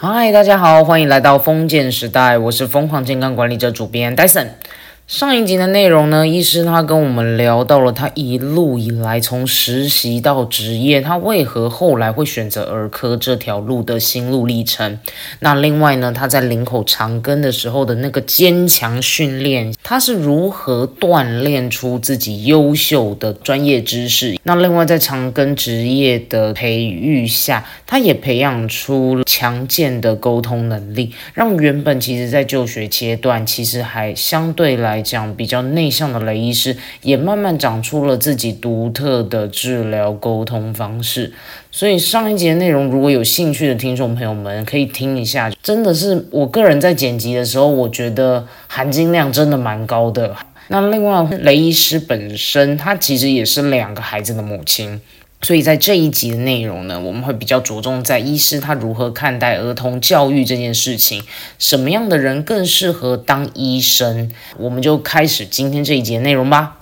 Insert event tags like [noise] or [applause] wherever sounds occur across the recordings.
嗨，大家好，欢迎来到封建时代，我是疯狂健康管理者主编戴森。上一集的内容呢，医师他跟我们聊到了他一路以来从实习到职业，他为何后来会选择儿科这条路的心路历程。那另外呢，他在林口长庚的时候的那个坚强训练，他是如何锻炼出自己优秀的专业知识？那另外在长庚职业的培育下，他也培养出强健的沟通能力，让原本其实在就学阶段其实还相对来。来讲比较内向的雷医师，也慢慢长出了自己独特的治疗沟通方式。所以上一节内容，如果有兴趣的听众朋友们可以听一下，真的是我个人在剪辑的时候，我觉得含金量真的蛮高的。那另外，雷医师本身，他其实也是两个孩子的母亲。所以在这一集的内容呢，我们会比较着重在医师他如何看待儿童教育这件事情，什么样的人更适合当医生？我们就开始今天这一节内容吧。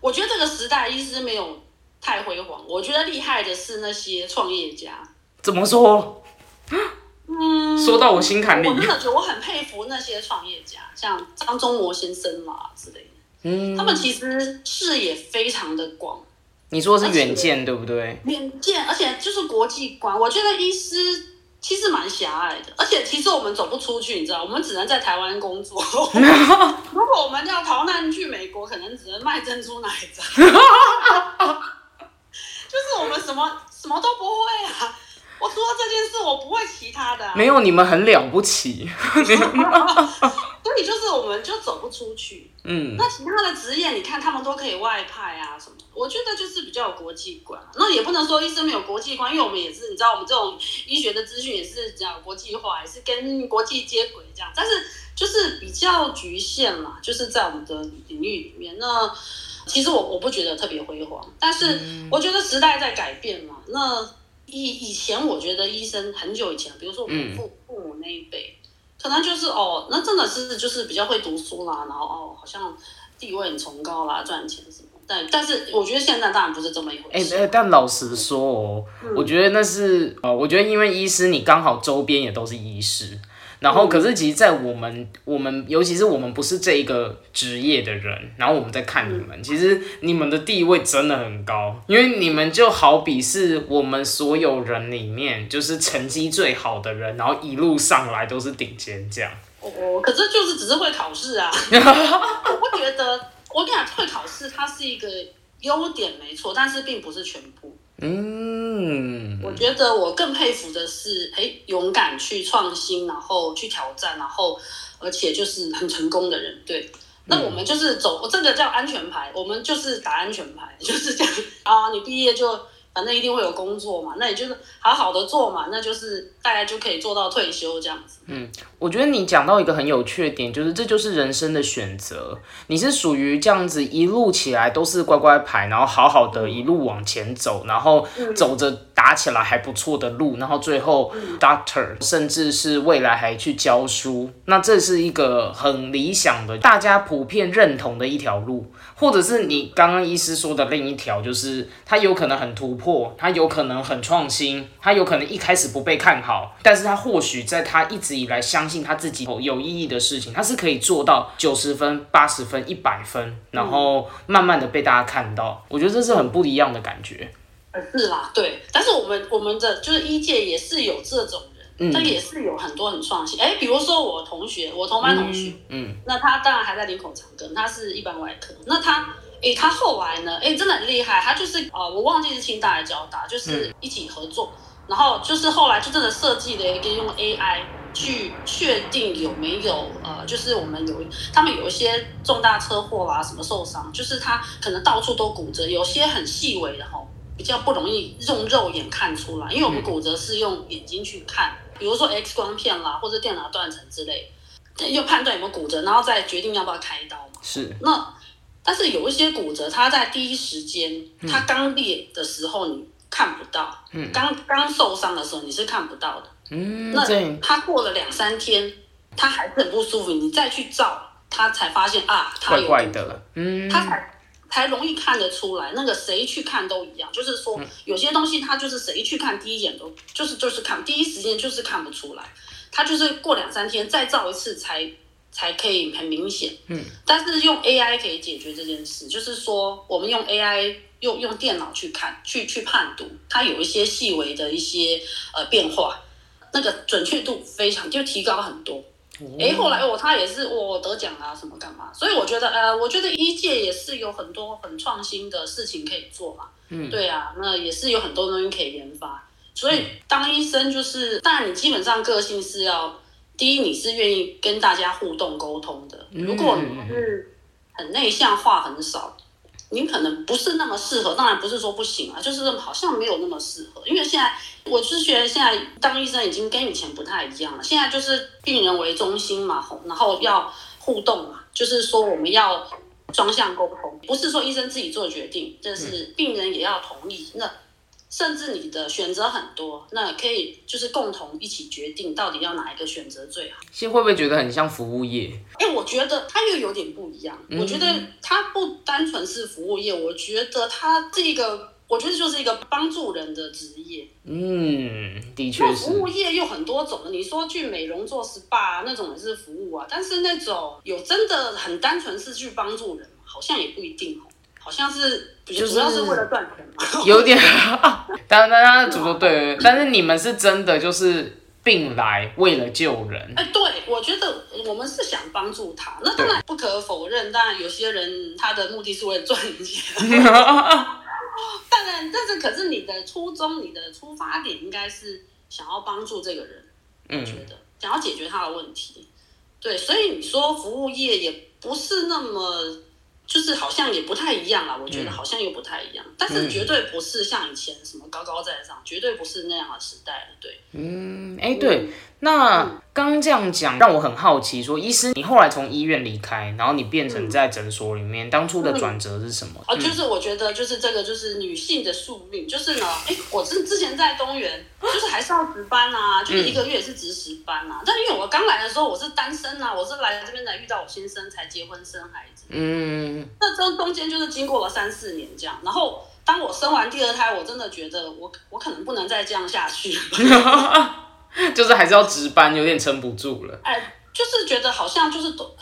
我觉得这个时代医师没有太辉煌，我觉得厉害的是那些创业家。怎么说？嗯，说到我心坎里。我真的觉得我很佩服那些创业家，像张忠谋先生啦之类的。嗯，他们其实视野非常的广。你说是远见对不对？远见，而且就是国际观。我觉得医师其实蛮狭隘的，而且其实我们走不出去，你知道，我们只能在台湾工作。[laughs] 如果我们要逃难去美国，可能只能卖珍珠奶茶。[laughs] 就是我们什么什么都不会啊。我除了这件事，我不会其他的。没有，你们很了不起。[laughs] 所以就是我们就走不出去。嗯。那其他的职业，你看他们都可以外派啊什么？我觉得就是比较有国际观。那也不能说医生没有国际观，因为我们也是，你知道，我们这种医学的资讯也是讲国际化，也是跟国际接轨这样。但是就是比较局限嘛，就是在我们的领域里面。那其实我我不觉得特别辉煌，但是我觉得时代在改变嘛。那以以前我觉得医生很久以前，比如说我们父父母那一辈，可能就是哦，那真的是就是比较会读书啦，然后哦，好像地位很崇高啦，赚钱什么。但但是我觉得现在当然不是这么一回事。哎但老实说哦，我觉得那是呃，我觉得因为医师你刚好周边也都是医师。然后，可是其实，在我们我们，尤其是我们不是这一个职业的人，然后我们在看你们，其实你们的地位真的很高，因为你们就好比是我们所有人里面，就是成绩最好的人，然后一路上来都是顶尖这样。哦，可是就是只是会考试啊，[laughs] 我不觉得，我跟你讲，会考试它是一个优点没错，但是并不是全部。嗯，我觉得我更佩服的是，哎，勇敢去创新，然后去挑战，然后而且就是很成功的人。对，那我们就是走这个叫安全牌，我们就是打安全牌，就是这样啊。你毕业就。反正一定会有工作嘛，那也就是好好的做嘛，那就是大家就可以做到退休这样子。嗯，我觉得你讲到一个很有趣的点，就是这就是人生的选择。你是属于这样子一路起来都是乖乖牌，然后好好的一路往前走，然后走着打起来还不错的路，然后最后 doctor 甚至是未来还去教书，那这是一个很理想的，大家普遍认同的一条路。或者是你刚刚医师说的另一条，就是他有可能很突破，他有可能很创新，他有可能一开始不被看好，但是他或许在他一直以来相信他自己有意义的事情，他是可以做到九十分、八十分、一百分，然后慢慢的被大家看到。我觉得这是很不一样的感觉。是啦，对，但是我们我们的就是一届也是有这种人，嗯。他也是有很多很创新，哎，比如说我同学，我同班同学，嗯，那他当然还在林口长庚，他是一般外科，那他，哎，他后来呢，哎，真的很厉害，他就是呃，我忘记是清大还是交大，就是一起合作，然后就是后来就真的设计了一个用 AI 去确定有没有呃，就是我们有他们有一些重大车祸啦，什么受伤，就是他可能到处都骨折，有些很细微的哈，比较不容易用肉眼看出来，因为我们骨折是用眼睛去看。比如说 X 光片啦，或者电脑断层之类，就判断有没有骨折，然后再决定要不要开刀嘛。是。那但是有一些骨折，它在第一时间，它刚裂的时候你看不到，嗯，刚刚受伤的时候你是看不到的，嗯。那它过了两三天，它还是很不舒服，你再去照，它才发现啊，它有怪怪的，嗯，它才才容易看得出来。那个谁去看都一样，就是说有些东西它就是谁去看第一眼都就是就是看第一时间就是看不出来，它就是过两三天再照一次才才可以很明显。嗯，但是用 AI 可以解决这件事，就是说我们用 AI 用用电脑去看去去判读，它有一些细微的一些呃变化，那个准确度非常就提高很多。哎，后来我他也是我得奖啊，什么干嘛？所以我觉得，呃，我觉得一届也是有很多很创新的事情可以做嘛。嗯，对啊，那也是有很多东西可以研发。所以当医生就是，当然你基本上个性是要，第一你是愿意跟大家互动沟通的。如果你是很内向，话很少。你可能不是那么适合，当然不是说不行啊，就是好像没有那么适合。因为现在我是觉得现在当医生已经跟以前不太一样了，现在就是病人为中心嘛，然后要互动嘛，就是说我们要双向沟通，不是说医生自己做决定，这是病人也要同意。那甚至你的选择很多，那可以就是共同一起决定到底要哪一个选择最好。现在会不会觉得很像服务业？哎，我觉得它又有点不一样。我觉得它不单纯是服务业，我觉得它这个，我觉得就是一个帮助人的职业。嗯，的确是。服务业又很多种，你说去美容做 SPA 那种也是服务啊，但是那种有真的很单纯是去帮助人，好像也不一定。好像是，主要是为了赚钱嘛。[laughs] 有点，[laughs] 当然，当然，主说对，但是你们是真的就是病来为了救人。哎，对，我觉得我们是想帮助他。那当然不可否认，当然有些人他的目的是为了赚钱。[laughs] 当然，但是可是你的初衷、你的出发点应该是想要帮助这个人。嗯，觉得想要解决他的问题。对，所以你说服务业也不是那么。就是好像也不太一样啊，我觉得好像又不太一样，但是绝对不是像以前什么高高在上，绝对不是那样的时代了，对。嗯，哎，对。那刚刚这样讲，让我很好奇，说医师，你后来从医院离开，然后你变成在诊所里面，当初的转折是什么？啊，就是我觉得就是这个就是女性的宿命，就是呢，[laughs] 哎，我是之前在东园，就是还是要值班啊，就是一个月也是值十班啊。但因为我刚来的时候我是单身啊，我是来这边才遇到我先生才结婚生孩子，嗯，那中中间就是经过了三四年这样，然后当我生完第二胎，我真的觉得我我可能不能再这样下去。[laughs] [laughs] 就是还是要值班，有点撑不住了。哎，就是觉得好像就是多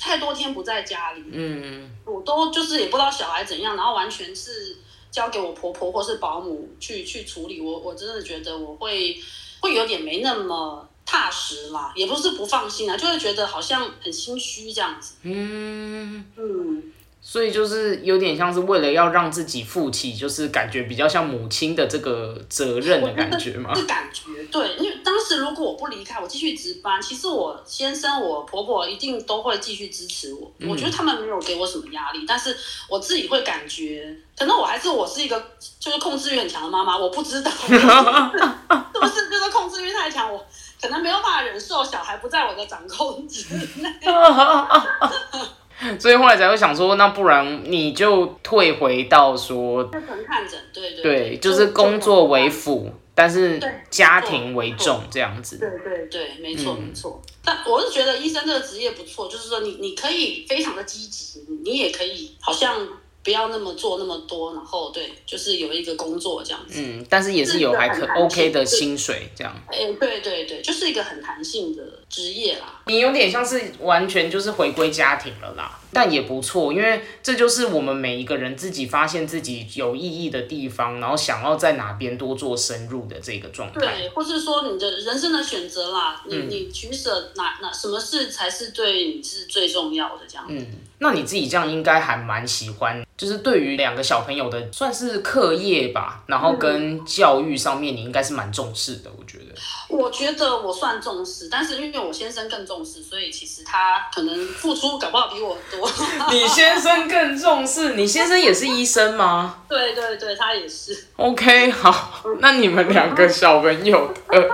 太多天不在家里，嗯，我都就是也不知道小孩怎样，然后完全是交给我婆婆或是保姆去去处理。我我真的觉得我会会有点没那么踏实啦，也不是不放心啊，就是觉得好像很心虚这样子。嗯嗯。所以就是有点像是为了要让自己负起，就是感觉比较像母亲的这个责任的感觉嘛？[laughs] 是感觉对，因为当时如果我不离开，我继续值班，其实我先生、我婆婆一定都会继续支持我。我觉得他们没有给我什么压力，但是我自己会感觉，可能我还是我是一个就是控制欲很强的妈妈，我不知道 [laughs] 是不是就是控制欲太强，我可能没有办法忍受小孩不在我的掌控之内。[laughs] 所以后来才会想说，那不然你就退回到说，就纯看诊，对对对，就是工作为辅，但是家庭为重这样子。对对对，没错没错。但我是觉得医生这个职业不错，就是说你你可以非常的积极，你也可以好像。不要那么做那么多，然后对，就是有一个工作这样子。嗯，但是也是有还可 OK 的薪水这样。哎，对对对，就是一个很弹性的职业啦。你有点像是完全就是回归家庭了啦，但也不错，因为这就是我们每一个人自己发现自己有意义的地方，然后想要在哪边多做深入的这个状态。对，或是说你的人生的选择啦，你你取舍哪哪什么事才是对你是最重要的这样。嗯。那你自己这样应该还蛮喜欢，就是对于两个小朋友的算是课业吧，然后跟教育上面，你应该是蛮重视的，我觉得。我觉得我算重视，但是因为我先生更重视，所以其实他可能付出搞不好比我多。你先生更重视，你先生也是医生吗？[laughs] 对对对，他也是。OK，好，那你们两个小朋友的。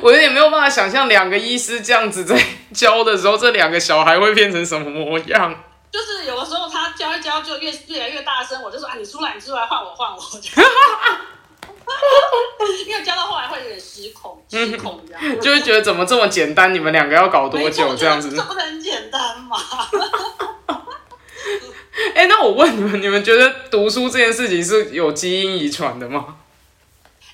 我有点没有办法想象两个医师这样子在教的时候，这两个小孩会变成什么模样。就是有的时候他教一教就越越来越大声，我就说啊，你出来，你出来，换我，换我。[laughs] [laughs] 因为教到后来会有点失控，失控这样。就会觉得怎么这么简单？你们两个要搞多久这样子？这不是很简单吗？[laughs] 哎，那我问你们，你们觉得读书这件事情是有基因遗传的吗？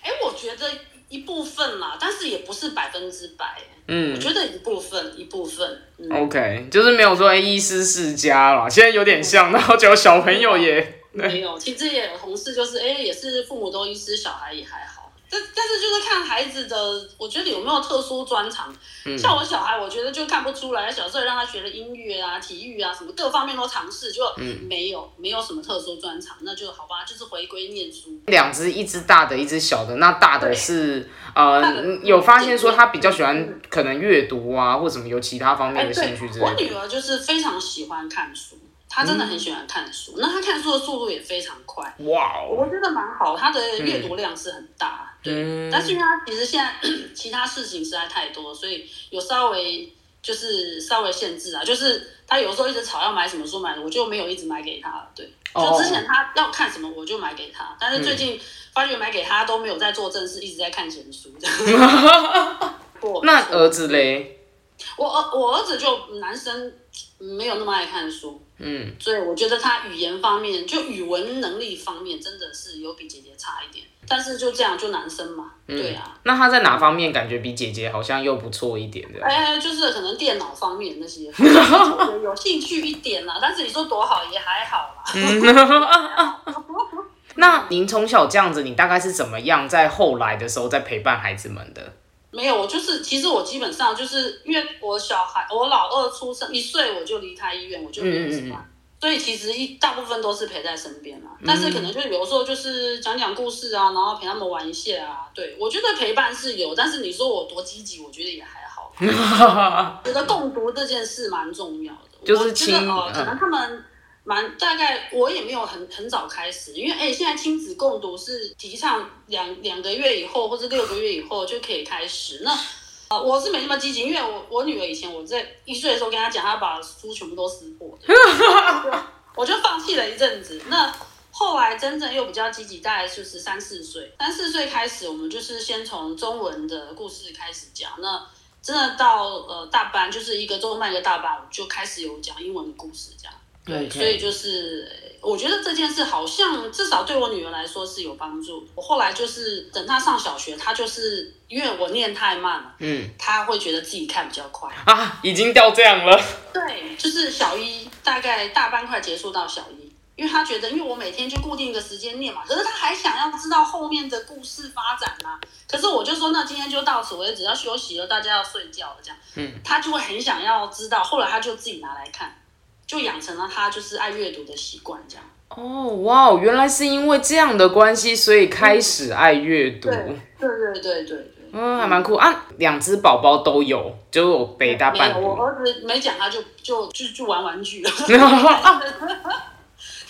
哎，我觉得一部分啦，但是也不是百分之百。嗯，我觉得一部分一部分。OK，就是没有说医师世家啦，现在有点像，然后就小朋友也没有，其实也有同事，就是哎，也是父母都医师，小孩也还好。但但是就是看孩子的，我觉得有没有特殊专长。像我小孩，我觉得就看不出来。小时候让他学了音乐啊、体育啊，什么各方面都尝试，就没有没有什么特殊专长，那就好吧，就是回归念书。两只，一只大的，一只小的。那大的是呃，有发现说他比较喜欢可能阅读啊，或什么有其他方面的兴趣之类。我女儿就是非常喜欢看书。他真的很喜欢看书，那他看书的速度也非常快。哇，我觉得蛮好，他的阅读量是很大。对，但是他其实现在 [coughs] 其他事情实在太多，所以有稍微就是稍微限制啊。就是他有时候一直吵要买什么书买的，我就没有一直买给他。对，就之前他要看什么我就买给他，但是最近发觉买给他都没有在做正事，一直在看闲书。[laughs] 那儿子嘞？我儿我儿子就男生。没有那么爱看书，嗯，所以我觉得他语言方面，就语文能力方面，真的是有比姐姐差一点。但是就这样，就男生嘛，对啊。那他在哪方面感觉比姐姐好像又不错一点的？哎，就是可能电脑方面那些，有兴趣一点啦。但是你说多好也还好啦。[laughs] 那您从小这样子，你大概是怎么样在后来的时候在陪伴孩子们的？没有，我就是其实我基本上就是因为我小孩我老二出生一岁我就离开医院我就没有吃饭，所以其实一大部分都是陪在身边嘛。但是可能就有时候就是讲讲故事啊，然后陪他们玩一下啊。对我觉得陪伴是有，但是你说我多积极，我觉得也还好。[laughs] 觉得共读这件事蛮重要的，就是亲哦，可能他们。蛮大概我也没有很很早开始，因为哎，现在亲子共读是提倡两两个月以后或者六个月以后就可以开始。那呃，我是没那么积极，因为我我女儿以前我在一岁的时候跟她讲，她把书全部都撕破，[laughs] 我就放弃了一阵子。那后来真正又比较积极，大概就是三四岁，三四岁开始，我们就是先从中文的故事开始讲。那真的到呃大班，就是一个中班一个大班，我就开始有讲英文的故事这样。对，所以就是我觉得这件事好像至少对我女儿来说是有帮助。我后来就是等她上小学，她就是因为我念太慢了，嗯，她会觉得自己看比较快啊，已经掉这样了。对，就是小一大概大班快结束到小一，因为她觉得因为我每天就固定一个时间念嘛，可是她还想要知道后面的故事发展啊。可是我就说那今天就到此为止，要休息了，大家要睡觉了，这样，嗯，她就会很想要知道。后来她就自己拿来看。就养成了他就是爱阅读的习惯，这样。哦，哇，原来是因为这样的关系，所以开始爱阅读。对对对对对。嗯，还蛮酷啊！两只宝宝都有，就有北大半。我儿子没讲，他就就就就玩玩具了。[laughs] [laughs] [laughs]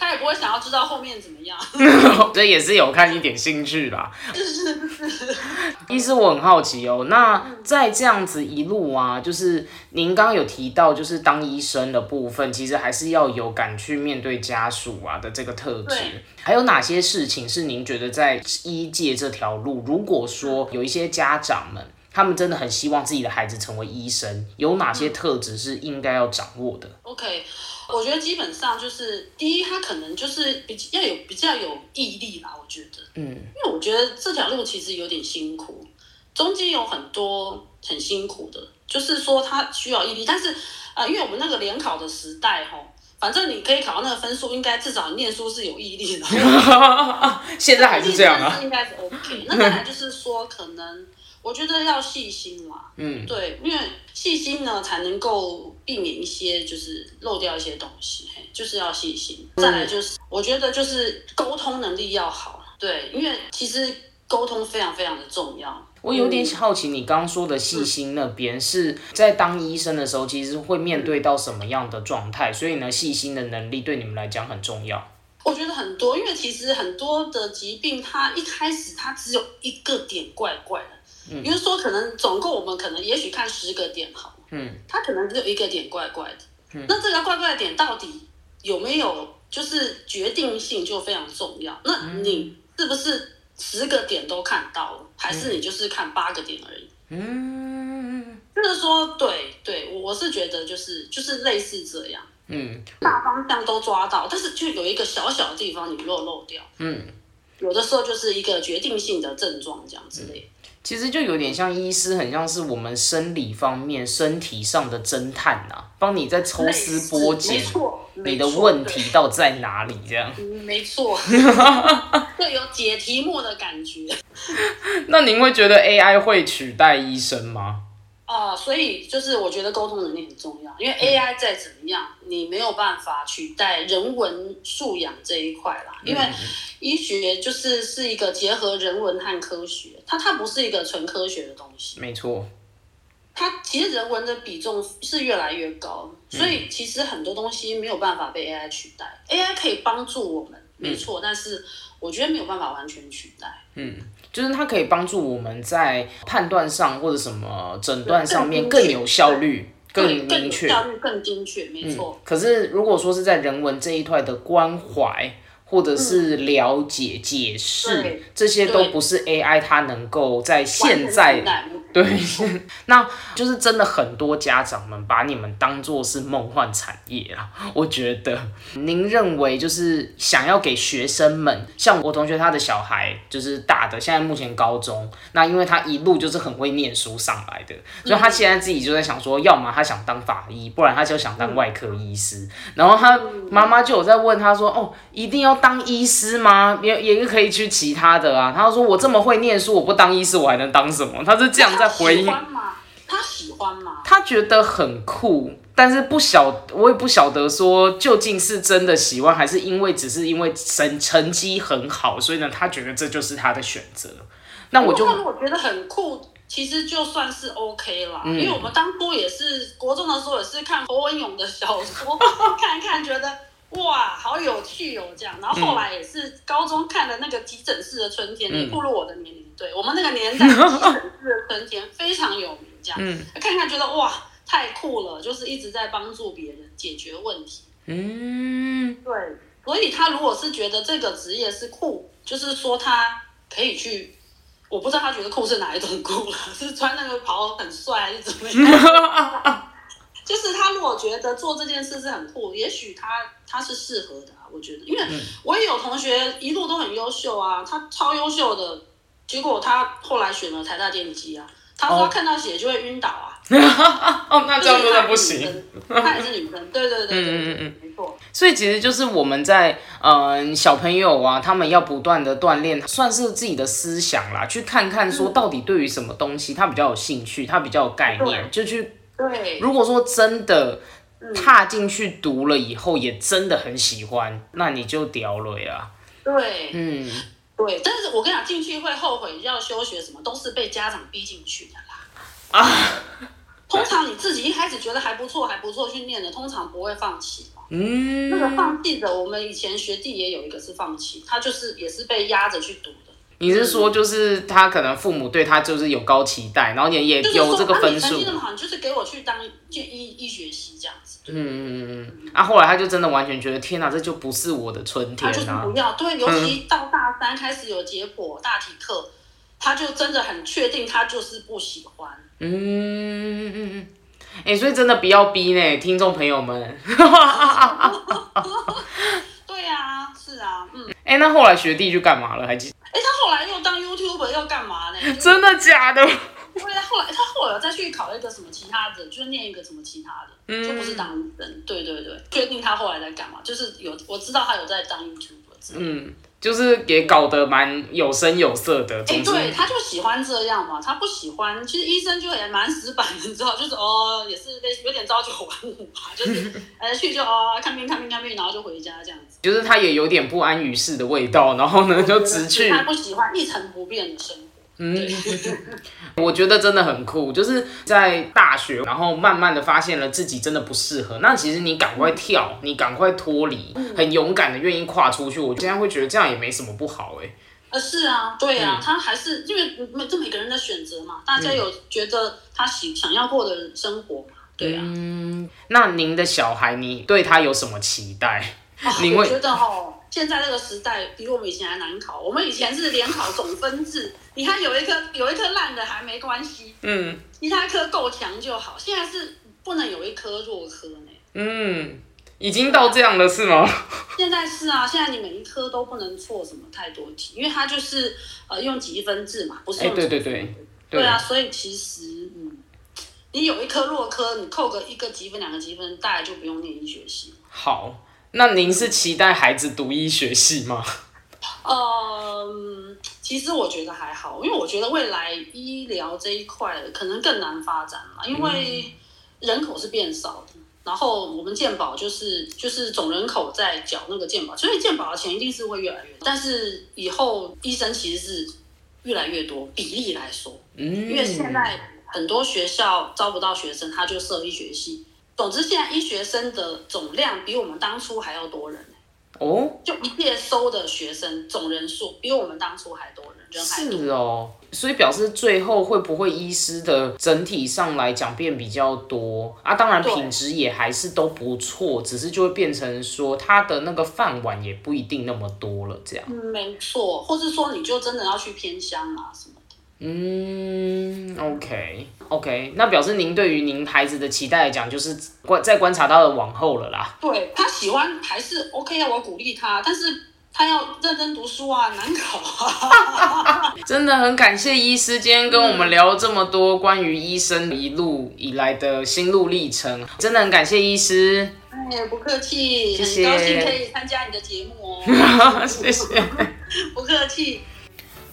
他也不会想要知道后面怎么样，[laughs] 这也是有看一点兴趣啦。是是是。医师，我很好奇哦，那在这样子一路啊，就是您刚刚有提到，就是当医生的部分，其实还是要有敢去面对家属啊的这个特质。还有哪些事情是您觉得在医界这条路，如果说有一些家长们，他们真的很希望自己的孩子成为医生，有哪些特质是应该要掌握的？OK。我觉得基本上就是第一，他可能就是比要有比较有毅力吧。我觉得，嗯，因为我觉得这条路其实有点辛苦，中间有很多很辛苦的，就是说他需要毅力。但是，呃，因为我们那个联考的时代，哈，反正你可以考到那个分数，应该至少念书是有毅力的。[laughs] 现在还是这样啊？[laughs] 应该是 OK。那再来就是说，可能。我觉得要细心啦，嗯，对，因为细心呢才能够避免一些就是漏掉一些东西，嘿，就是要细心。再来就是，我觉得就是沟通能力要好，对，因为其实沟通非常非常的重要。我有点好奇，你刚刚说的细心那边是在当医生的时候，其实会面对到什么样的状态？所以呢，细心的能力对你们来讲很重要。我觉得很多，因为其实很多的疾病，它一开始它只有一个点怪怪的。比如说，可能总共我们可能也许看十个点好，嗯，它可能只有一个点怪怪的，嗯，那这个怪怪的点到底有没有就是决定性就非常重要。那你是不是十个点都看到了，还是你就是看八个点而已？嗯，就是说，对对，我我是觉得就是就是类似这样。嗯，大方向都抓到，但是就有一个小小的地方你漏漏掉，嗯，有的时候就是一个决定性的症状这样之类。其实就有点像医师，很像是我们生理方面身体上的侦探呐，帮你在抽丝剥茧，你的问题到在哪里这样。没错，[laughs] 会有解题目的感觉。那您会觉得 AI 会取代医生吗？啊，所以就是我觉得沟通能力很重要，因为 AI 再怎么样，你没有办法取代人文素养这一块啦。因为医学就是是一个结合人文和科学，它它不是一个纯科学的东西。没错，它其实人文的比重是越来越高，所以其实很多东西没有办法被 AI 取代。AI 可以帮助我们，没错，但是我觉得没有办法完全取代。嗯。就是它可以帮助我们在判断上或者什么诊断上面更有效率、更明确、效率更精确，没错。可是如果说是在人文这一块的关怀。或者是了解、解释，这些都不是 AI 它能够在现在对，那就是真的很多家长们把你们当做是梦幻产业啊！我觉得，您认为就是想要给学生们，像我同学他的小孩就是大的，现在目前高中，那因为他一路就是很会念书上来的，所以他现在自己就在想说，要么他想当法医，不然他就想当外科医师。然后他妈妈就有在问他说，哦，一定要。当医师吗？也也可以去其他的啊。他说：“我这么会念书，我不当医师，我还能当什么？”他是这样在回应。他喜欢吗？他觉得很酷，但是不晓，我也不晓得说究竟是真的喜欢，还是因为只是因为成成绩很好，所以呢，他觉得这就是他的选择。那我就如果觉得很酷，其实就算是 OK 了，因为我们当初也是国中的时候也是看侯文勇的小说，[laughs] 看一看觉得。哇，好有趣哦，这样。然后后来也是高中看的那个急诊室的春天，也步入我的年龄，对我们那个年代急诊室的春天非常有名，这样。看看觉得哇，太酷了，就是一直在帮助别人解决问题。嗯，对。所以他如果是觉得这个职业是酷，就是说他可以去，我不知道他觉得酷是哪一种酷了，是穿那个袍很帅还是怎么样？[laughs] 就是他如果觉得做这件事是很酷，也许他他是适合的啊。我觉得，因为我也有同学一路都很优秀啊，他超优秀的，结果他后来选了台大电机啊。他说看到血就会晕倒啊。[laughs] 哦，那这样真的不行。他也是女生，对对对对对对，没错。所以其实就是我们在嗯小朋友啊，他们要不断的锻炼，算是自己的思想啦，去看看说到底对于什么东西他比较有兴趣，他比较有概念，就去。对，如果说真的踏进去读了以后，也真的很喜欢，那你就屌了呀。对，嗯，对。但是我跟你讲，进去会后悔要休学，什么都是被家长逼进去的啦。啊，通常你自己一开始觉得还不错，还不错去念的，通常不会放弃嗯，那个放弃的，我们以前学弟也有一个是放弃，他就是也是被压着去读的。你是说，就是他可能父母对他就是有高期待，然后也也有这个分数。成绩那么好，就是给我去当就医医学系这样子。嗯嗯嗯嗯。啊，后来他就真的完全觉得，天哪，这就不是我的春天啊！他就不要，对，尤其到大三开始有结果大体课，他就真的很确定，他就是不喜欢。嗯嗯嗯嗯。哎，所以真的不要逼呢，听众朋友们。[laughs] 对啊，是啊，嗯。哎，那后来学弟去干嘛了？还记？哎，他后来又当 YouTuber 要干嘛呢？[laughs] 真的假的？对啊，后来他后来再去考一个什么其他的，就是念一个什么其他的，就不是当人。对对对，确定他后来在干嘛？就是有我知道他有在当 YouTuber。嗯。就是也搞得蛮有声有色的，哎，对，他就喜欢这样嘛，他不喜欢，其实医生就也蛮死板的，你知道，就是哦，也是类有点朝九晚五吧，就是呃 [laughs] 去就哦看病看病看病，然后就回家这样子。就是他也有点不安于世的味道，然后呢就直去。他不喜欢一成不变的生活。嗯，[laughs] 我觉得真的很酷，就是在大学，然后慢慢的发现了自己真的不适合。那其实你赶快跳，你赶快脱离，很勇敢的愿意跨出去。我现在会觉得这样也没什么不好哎。呃，是啊，对啊，他还是因为每这每个人的选择嘛，大家有觉得他喜想要过的生活嘛，对啊。嗯，那您的小孩，你对他有什么期待？我觉得哈。现在这个时代比我们以前还难考。我们以前是联考总分制，[laughs] 你看有一科有一科烂的还没关系，嗯，其他科够强就好。现在是不能有一科弱科呢。嗯，已经到这样了是吗？[laughs] 现在是啊，现在你每一科都不能错什么太多题，因为它就是呃用积分制嘛，不是用对对对对啊，所以其实嗯，你有一科弱科，你扣个一个积分两个积分，大概就不用念医学系。好，那您是期待孩子读医学系吗？嗯，其实我觉得还好，因为我觉得未来医疗这一块可能更难发展嘛，因为人口是变少的，然后我们健保就是就是总人口在缴那个健保，所以健保的钱一定是会越来越多。但是以后医生其实是越来越多，比例来说，嗯，因为现在很多学校招不到学生，他就设医学系。总之，现在医学生的总量比我们当初还要多人。哦，就一届收的学生总人数比我们当初还多人，人还多。是哦，所以表示最后会不会医师的整体上来讲变比较多啊？当然品质也还是都不错，只是就会变成说他的那个饭碗也不一定那么多了，这样。嗯，没错，或是说你就真的要去偏乡啊什么。嗯，OK，OK，那表示您对于您孩子的期待来讲，就是观在观察到的往后了啦。对他喜欢还是 OK 啊，我鼓励他，但是他要认真读书啊，难考啊。真的很感谢医师今天跟我们聊这么多关于医生一路以来的心路历程，真的很感谢医师。哎，不客气，很高兴可以参加你的节目哦。[laughs] 谢谢，[laughs] 不客气。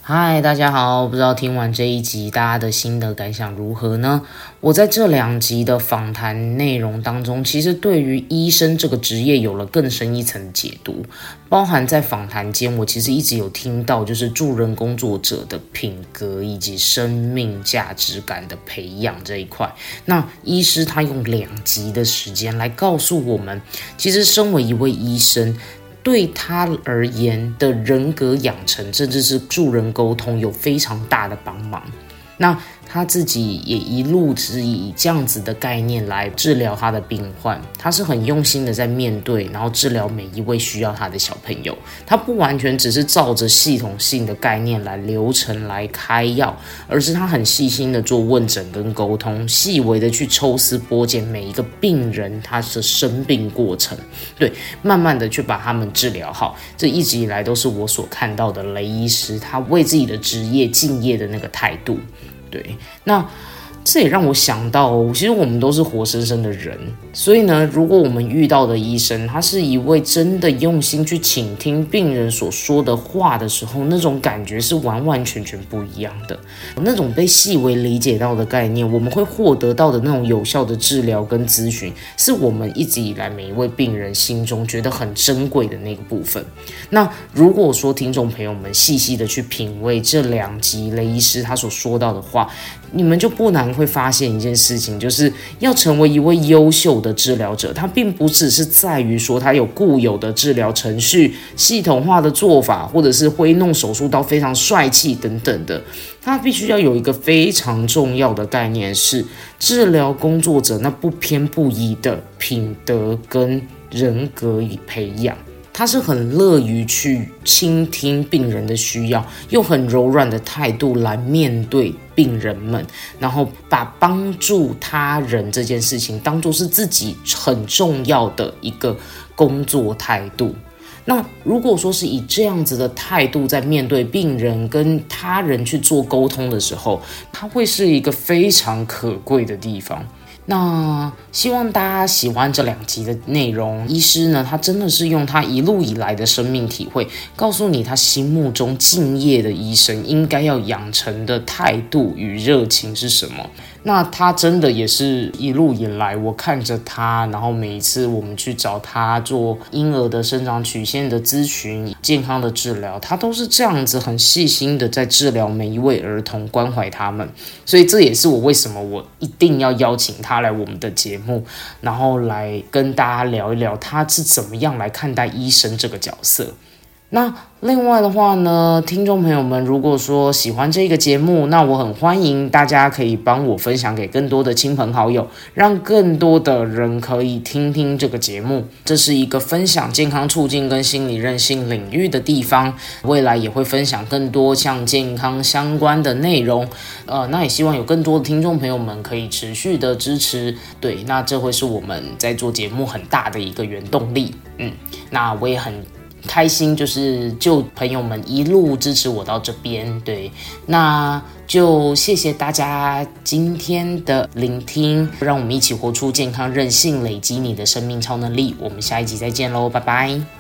嗨，大家好！不知道听完这一集，大家的心得感想如何呢？我在这两集的访谈内容当中，其实对于医生这个职业有了更深一层解读，包含在访谈间，我其实一直有听到，就是助人工作者的品格以及生命价值感的培养这一块。那医师他用两集的时间来告诉我们，其实身为一位医生。对他而言的人格养成，甚至是助人沟通，有非常大的帮忙。那。他自己也一路是以这样子的概念来治疗他的病患，他是很用心的在面对，然后治疗每一位需要他的小朋友。他不完全只是照着系统性的概念来流程来开药，而是他很细心的做问诊跟沟通，细微的去抽丝剥茧每一个病人他的生病过程，对，慢慢的去把他们治疗好。这一直以来都是我所看到的雷医师，他为自己的职业敬业的那个态度。对，那。这也让我想到，其实我们都是活生生的人，所以呢，如果我们遇到的医生，他是一位真的用心去倾听病人所说的话的时候，那种感觉是完完全全不一样的。那种被细微理解到的概念，我们会获得到的那种有效的治疗跟咨询，是我们一直以来每一位病人心中觉得很珍贵的那个部分。那如果说听众朋友们细细的去品味这两集雷医师他所说到的话，你们就不难会发现一件事情，就是要成为一位优秀的治疗者，他并不只是在于说他有固有的治疗程序、系统化的做法，或者是挥弄手术刀非常帅气等等的，他必须要有一个非常重要的概念，是治疗工作者那不偏不倚的品德跟人格与培养。他是很乐于去倾听病人的需要，用很柔软的态度来面对病人们，然后把帮助他人这件事情当做是自己很重要的一个工作态度。那如果说是以这样子的态度在面对病人跟他人去做沟通的时候，他会是一个非常可贵的地方。那希望大家喜欢这两集的内容。医师呢，他真的是用他一路以来的生命体会，告诉你他心目中敬业的医生应该要养成的态度与热情是什么。那他真的也是一路以来，我看着他，然后每一次我们去找他做婴儿的生长曲线的咨询、健康的治疗，他都是这样子很细心的在治疗每一位儿童，关怀他们。所以这也是我为什么我一定要邀请他来我们的节目，然后来跟大家聊一聊他是怎么样来看待医生这个角色。那另外的话呢，听众朋友们，如果说喜欢这个节目，那我很欢迎大家可以帮我分享给更多的亲朋好友，让更多的人可以听听这个节目。这是一个分享健康促进跟心理韧性领域的地方，未来也会分享更多像健康相关的内容。呃，那也希望有更多的听众朋友们可以持续的支持。对，那这会是我们在做节目很大的一个原动力。嗯，那我也很。开心就是就朋友们一路支持我到这边，对，那就谢谢大家今天的聆听，让我们一起活出健康任性，累积你的生命超能力。我们下一集再见喽，拜拜。